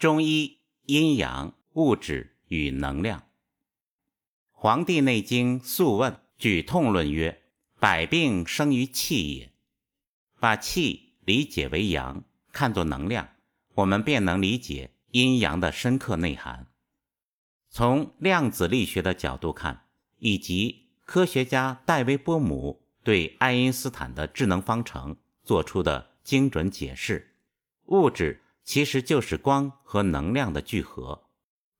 中医阴阳、物质与能量。《黄帝内经·素问·举痛论》曰：“百病生于气也。”把气理解为阳，看作能量，我们便能理解阴阳的深刻内涵。从量子力学的角度看，以及科学家戴维·波姆对爱因斯坦的智能方程做出的精准解释，物质。其实就是光和能量的聚合。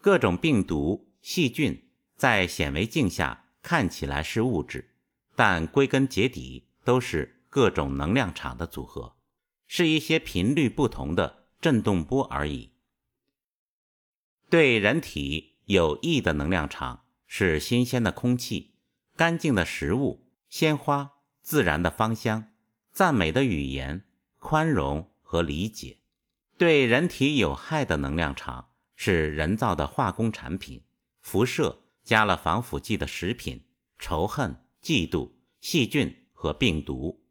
各种病毒、细菌在显微镜下看起来是物质，但归根结底都是各种能量场的组合，是一些频率不同的振动波而已。对人体有益的能量场是新鲜的空气、干净的食物、鲜花、自然的芳香、赞美的语言、宽容和理解。对人体有害的能量场是人造的化工产品、辐射、加了防腐剂的食品、仇恨、嫉妒、细菌和病毒。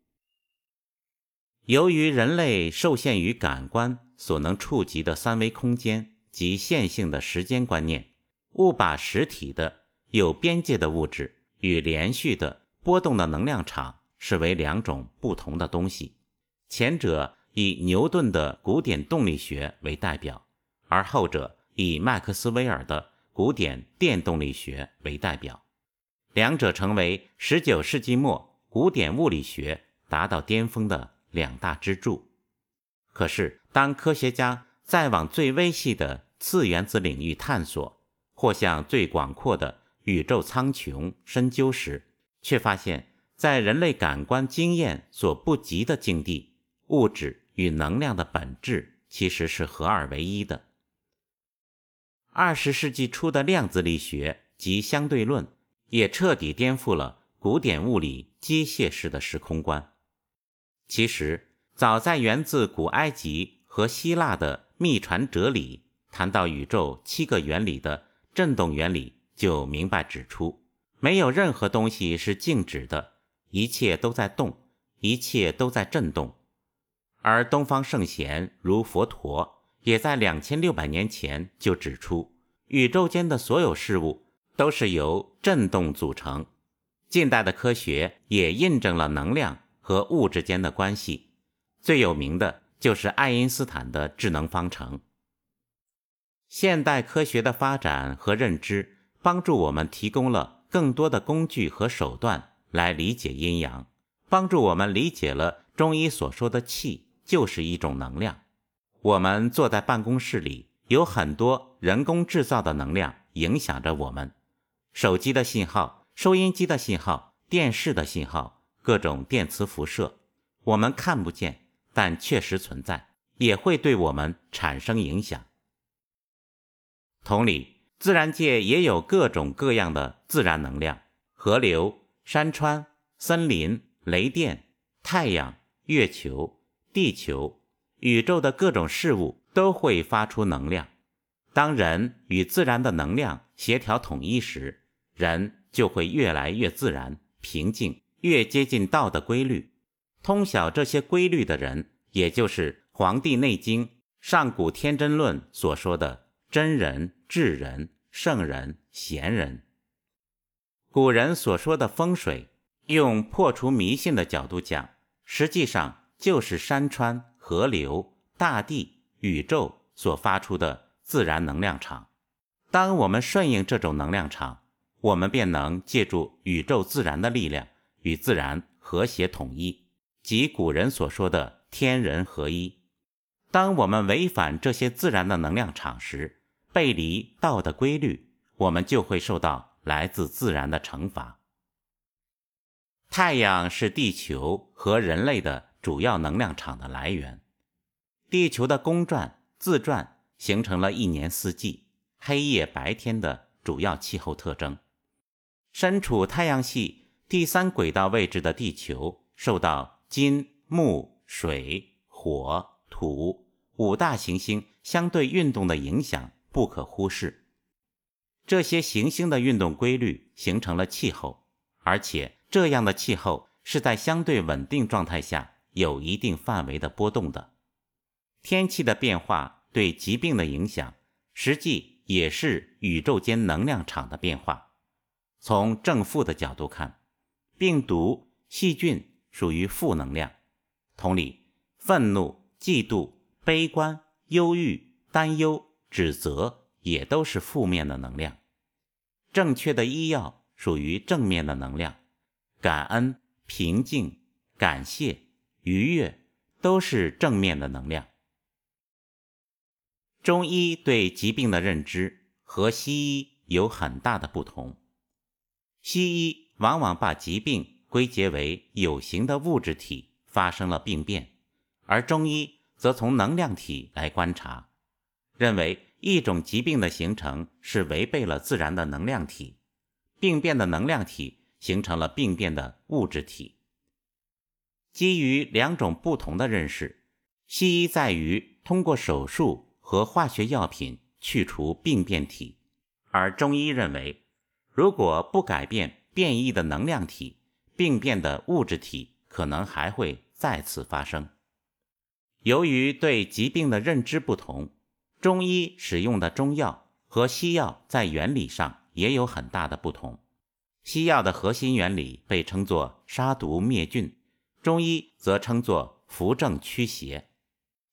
由于人类受限于感官所能触及的三维空间及线性的时间观念，误把实体的有边界的物质与连续的波动的能量场视为两种不同的东西，前者。以牛顿的古典动力学为代表，而后者以麦克斯韦尔的古典电动力学为代表，两者成为19世纪末古典物理学达到巅峰的两大支柱。可是，当科学家再往最微细的次原子领域探索，或向最广阔的宇宙苍穹深究时，却发现，在人类感官经验所不及的境地，物质。与能量的本质其实是合二为一的。二十世纪初的量子力学及相对论也彻底颠覆了古典物理机械式的时空观。其实，早在源自古埃及和希腊的秘传哲理谈到宇宙七个原理的振动原理，就明白指出，没有任何东西是静止的，一切都在动，一切都在振动。而东方圣贤如佛陀，也在两千六百年前就指出，宇宙间的所有事物都是由振动组成。近代的科学也印证了能量和物质间的关系，最有名的就是爱因斯坦的智能方程。现代科学的发展和认知，帮助我们提供了更多的工具和手段来理解阴阳，帮助我们理解了中医所说的气。就是一种能量。我们坐在办公室里，有很多人工制造的能量影响着我们。手机的信号、收音机的信号、电视的信号、各种电磁辐射，我们看不见，但确实存在，也会对我们产生影响。同理，自然界也有各种各样的自然能量：河流、山川、森林、雷电、太阳、月球。地球、宇宙的各种事物都会发出能量。当人与自然的能量协调统一时，人就会越来越自然、平静，越接近道的规律。通晓这些规律的人，也就是《黄帝内经·上古天真论》所说的真人、智人、圣人、贤人。古人所说的风水，用破除迷信的角度讲，实际上。就是山川、河流、大地、宇宙所发出的自然能量场。当我们顺应这种能量场，我们便能借助宇宙自然的力量与自然和谐统一，即古人所说的天人合一。当我们违反这些自然的能量场时，背离道的规律，我们就会受到来自自然的惩罚。太阳是地球和人类的。主要能量场的来源，地球的公转自转形成了一年四季、黑夜白天的主要气候特征。身处太阳系第三轨道位置的地球，受到金、木、水、火、土五大行星相对运动的影响不可忽视。这些行星的运动规律形成了气候，而且这样的气候是在相对稳定状态下。有一定范围的波动的天气的变化对疾病的影响，实际也是宇宙间能量场的变化。从正负的角度看，病毒、细菌属于负能量。同理，愤怒、嫉妒、悲观、忧郁、担忧、指责也都是负面的能量。正确的医药属于正面的能量，感恩、平静、感谢、愉悦都是正面的能量。中医对疾病的认知和西医有很大的不同。西医往往把疾病归结为有形的物质体发生了病变，而中医则从能量体来观察，认为一种疾病的形成是违背了自然的能量体，病变的能量体形成了病变的物质体。基于两种不同的认识，西医在于通过手术和化学药品去除病变体，而中医认为。如果不改变变异的能量体，病变的物质体可能还会再次发生。由于对疾病的认知不同，中医使用的中药和西药在原理上也有很大的不同。西药的核心原理被称作杀毒灭菌，中医则称作扶正驱邪。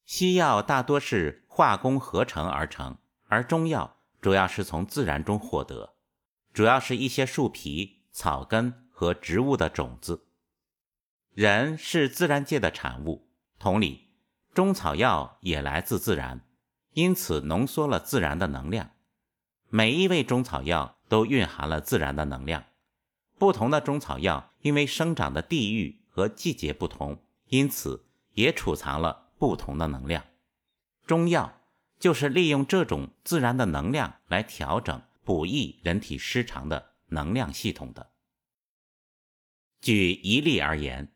西药大多是化工合成而成，而中药主要是从自然中获得。主要是一些树皮、草根和植物的种子。人是自然界的产物，同理，中草药也来自自然，因此浓缩了自然的能量。每一味中草药都蕴含了自然的能量。不同的中草药因为生长的地域和季节不同，因此也储藏了不同的能量。中药就是利用这种自然的能量来调整。补益人体失常的能量系统的。举一例而言，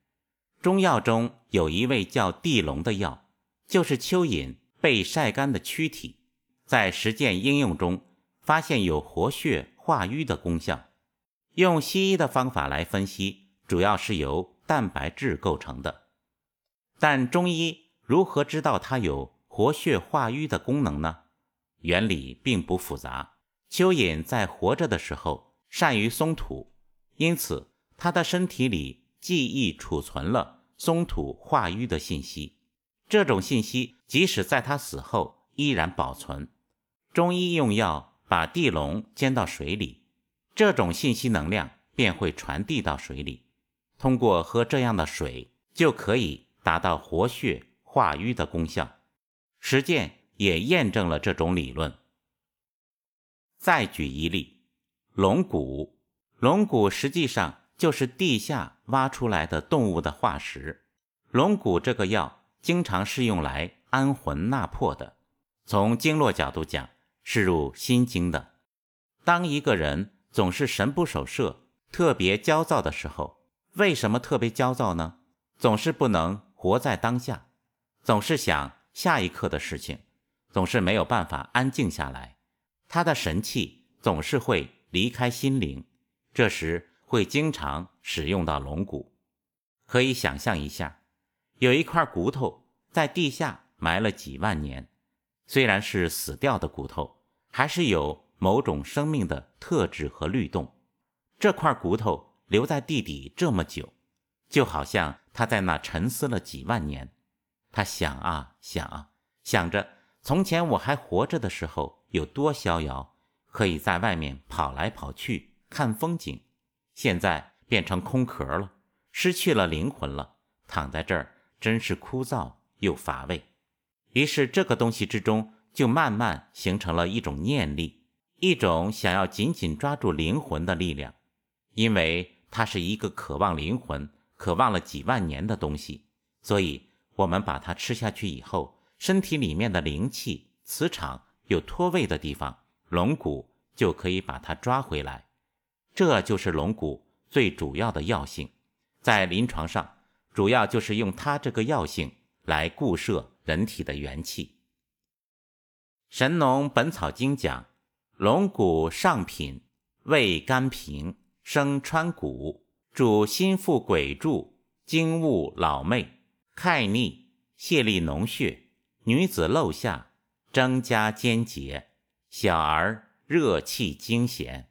中药中有一味叫地龙的药，就是蚯蚓被晒干的躯体，在实践应用中发现有活血化瘀的功效。用西医的方法来分析，主要是由蛋白质构成的。但中医如何知道它有活血化瘀的功能呢？原理并不复杂。蚯蚓在活着的时候善于松土，因此它的身体里记忆储存了松土化瘀的信息。这种信息即使在它死后依然保存。中医用药把地龙煎到水里，这种信息能量便会传递到水里。通过喝这样的水，就可以达到活血化瘀的功效。实践也验证了这种理论。再举一例，龙骨。龙骨实际上就是地下挖出来的动物的化石。龙骨这个药经常是用来安魂纳魄的。从经络角度讲，是入心经的。当一个人总是神不守舍、特别焦躁的时候，为什么特别焦躁呢？总是不能活在当下，总是想下一刻的事情，总是没有办法安静下来。他的神气总是会离开心灵，这时会经常使用到龙骨。可以想象一下，有一块骨头在地下埋了几万年，虽然是死掉的骨头，还是有某种生命的特质和律动。这块骨头留在地底这么久，就好像他在那沉思了几万年。他想啊想啊，想着从前我还活着的时候。有多逍遥，可以在外面跑来跑去看风景。现在变成空壳了，失去了灵魂了，躺在这儿真是枯燥又乏味。于是这个东西之中就慢慢形成了一种念力，一种想要紧紧抓住灵魂的力量。因为它是一个渴望灵魂、渴望了几万年的东西，所以我们把它吃下去以后，身体里面的灵气、磁场。有脱位的地方，龙骨就可以把它抓回来。这就是龙骨最主要的药性，在临床上主要就是用它这个药性来固摄人体的元气。《神农本草经》讲，龙骨上品，味甘平，生川谷，主心腹鬼柱，精物老媚，害逆，泄力脓血，女子漏下。增加坚节，小儿热气惊痫。